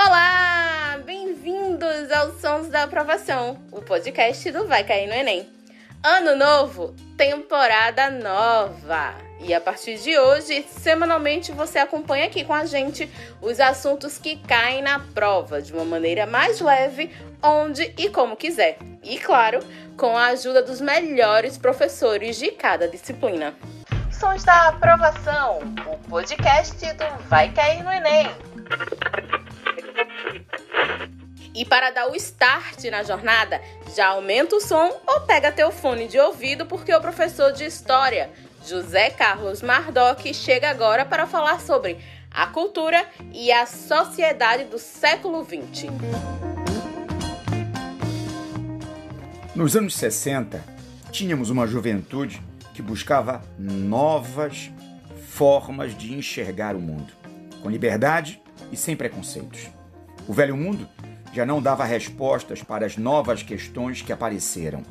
Olá! Bem-vindos aos Sons da Aprovação, o podcast do Vai Cair no Enem. Ano novo, temporada nova! E a partir de hoje, semanalmente você acompanha aqui com a gente os assuntos que caem na prova de uma maneira mais leve, onde e como quiser. E claro, com a ajuda dos melhores professores de cada disciplina. Sons da Aprovação, o podcast do Vai Cair no Enem. E para dar o start na jornada, já aumenta o som ou pega teu fone de ouvido porque o professor de História, José Carlos Mardoc, chega agora para falar sobre a cultura e a sociedade do século XX. Nos anos 60, tínhamos uma juventude que buscava novas formas de enxergar o mundo, com liberdade e sem preconceitos. O velho mundo já não dava respostas para as novas questões que apareceram: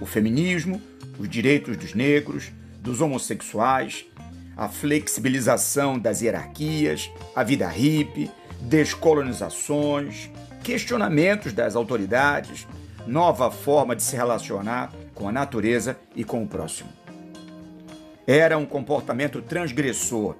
o feminismo, os direitos dos negros, dos homossexuais, a flexibilização das hierarquias, a vida hippie, descolonizações, questionamentos das autoridades, nova forma de se relacionar com a natureza e com o próximo. Era um comportamento transgressor,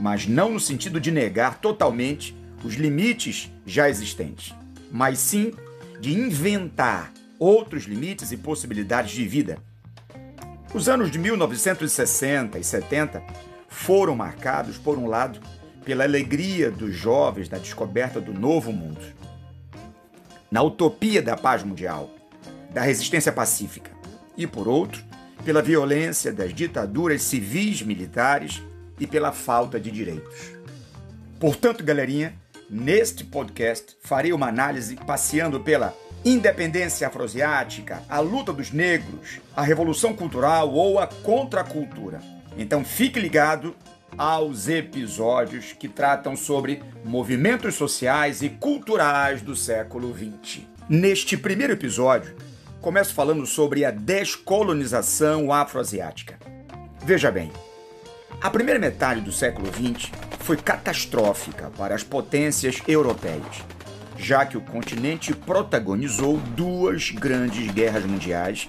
mas não no sentido de negar totalmente os limites já existentes, mas sim de inventar outros limites e possibilidades de vida. Os anos de 1960 e 70 foram marcados, por um lado, pela alegria dos jovens na descoberta do novo mundo, na utopia da paz mundial, da resistência pacífica, e por outro, pela violência das ditaduras civis militares e pela falta de direitos. Portanto, galerinha, Neste podcast, farei uma análise passeando pela independência afroasiática, a luta dos negros, a revolução cultural ou a contracultura. Então fique ligado aos episódios que tratam sobre movimentos sociais e culturais do século XX. Neste primeiro episódio, começo falando sobre a descolonização afroasiática. Veja bem, a primeira metade do século XX foi catastrófica para as potências europeias, já que o continente protagonizou duas grandes guerras mundiais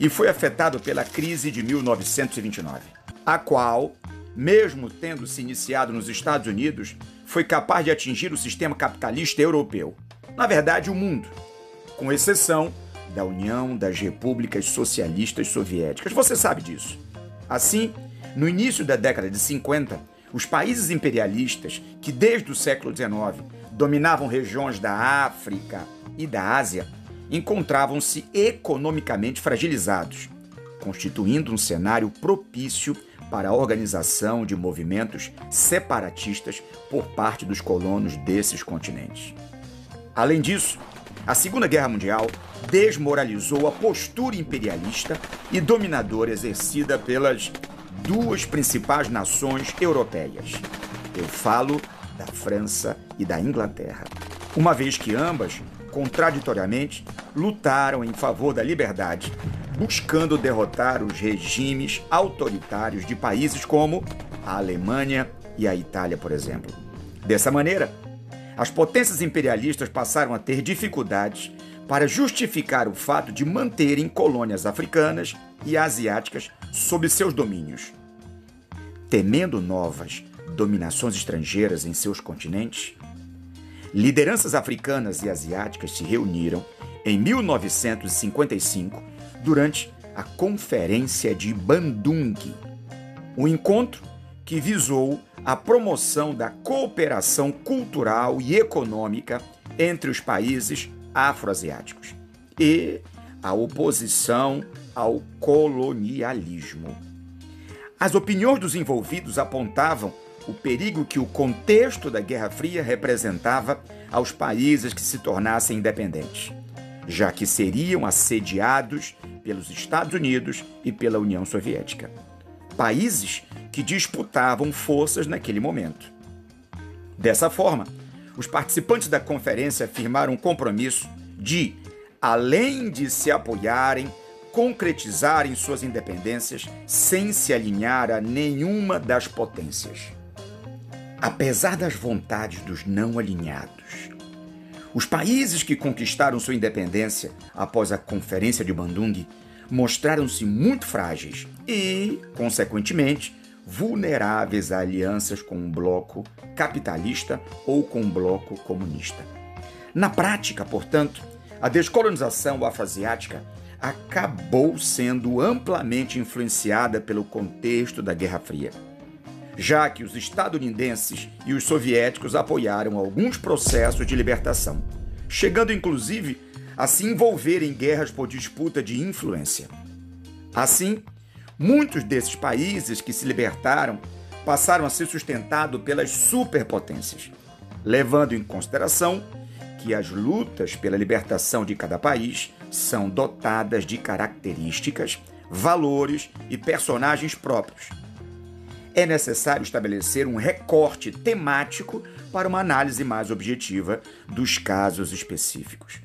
e foi afetado pela crise de 1929, a qual, mesmo tendo se iniciado nos Estados Unidos, foi capaz de atingir o sistema capitalista europeu. Na verdade, o mundo, com exceção da União das Repúblicas Socialistas Soviéticas. Você sabe disso. Assim, no início da década de 50, os países imperialistas, que desde o século XIX dominavam regiões da África e da Ásia, encontravam-se economicamente fragilizados, constituindo um cenário propício para a organização de movimentos separatistas por parte dos colonos desses continentes. Além disso, a Segunda Guerra Mundial desmoralizou a postura imperialista e dominadora exercida pelas duas principais nações europeias. Eu falo da França e da Inglaterra, uma vez que ambas, contraditoriamente, lutaram em favor da liberdade, buscando derrotar os regimes autoritários de países como a Alemanha e a Itália, por exemplo. Dessa maneira, as potências imperialistas passaram a ter dificuldades para justificar o fato de manterem colônias africanas e asiáticas sob seus domínios. Temendo novas dominações estrangeiras em seus continentes, lideranças africanas e asiáticas se reuniram em 1955 durante a Conferência de Bandung, um encontro que visou a promoção da cooperação cultural e econômica entre os países afroasiáticos e a oposição ao colonialismo. As opiniões dos envolvidos apontavam o perigo que o contexto da Guerra Fria representava aos países que se tornassem independentes, já que seriam assediados pelos Estados Unidos e pela União Soviética. Países que disputavam forças naquele momento. Dessa forma, os participantes da conferência firmaram um compromisso de, além de se apoiarem, concretizarem suas independências sem se alinhar a nenhuma das potências. apesar das vontades dos não alinhados. Os países que conquistaram sua independência após a Conferência de Bandung mostraram-se muito frágeis e, consequentemente, vulneráveis a alianças com um bloco capitalista ou com um bloco comunista. Na prática, portanto, a descolonização afroasiática acabou sendo amplamente influenciada pelo contexto da Guerra Fria, já que os estadunidenses e os soviéticos apoiaram alguns processos de libertação, chegando inclusive a se envolver em guerras por disputa de influência. Assim, Muitos desses países que se libertaram passaram a ser sustentados pelas superpotências, levando em consideração que as lutas pela libertação de cada país são dotadas de características, valores e personagens próprios. É necessário estabelecer um recorte temático para uma análise mais objetiva dos casos específicos,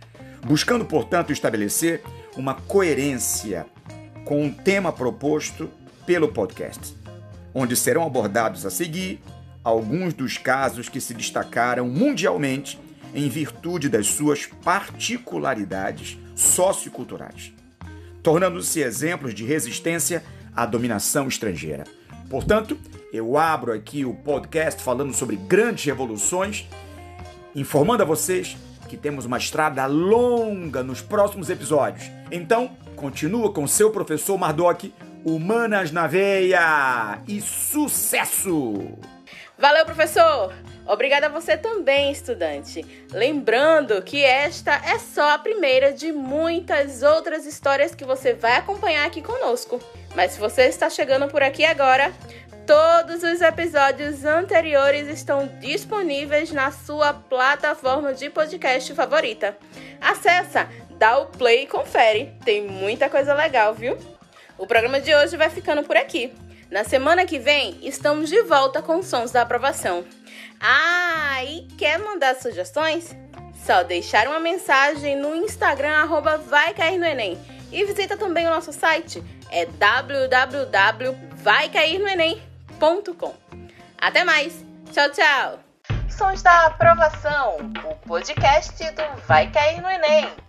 buscando, portanto, estabelecer uma coerência com o tema proposto pelo podcast, onde serão abordados a seguir alguns dos casos que se destacaram mundialmente em virtude das suas particularidades socioculturais, tornando-se exemplos de resistência à dominação estrangeira. Portanto, eu abro aqui o podcast falando sobre grandes revoluções, informando a vocês que temos uma estrada longa nos próximos episódios. Então, continua com seu professor Mardoc, Humanas na Veia e sucesso! Valeu, professor! Obrigada a você também, estudante. Lembrando que esta é só a primeira de muitas outras histórias que você vai acompanhar aqui conosco. Mas se você está chegando por aqui agora, Todos os episódios anteriores estão disponíveis na sua plataforma de podcast favorita. Acesse, dá o play e confere. Tem muita coisa legal, viu? O programa de hoje vai ficando por aqui. Na semana que vem, estamos de volta com sons da aprovação. Ah, e quer mandar sugestões? Só deixar uma mensagem no Instagram, arroba vai cair no Enem. E visita também o nosso site, é www.vaicairnoenem.com com. Até mais. Tchau, tchau. Sons da Aprovação, o podcast do Vai Cair no Enem.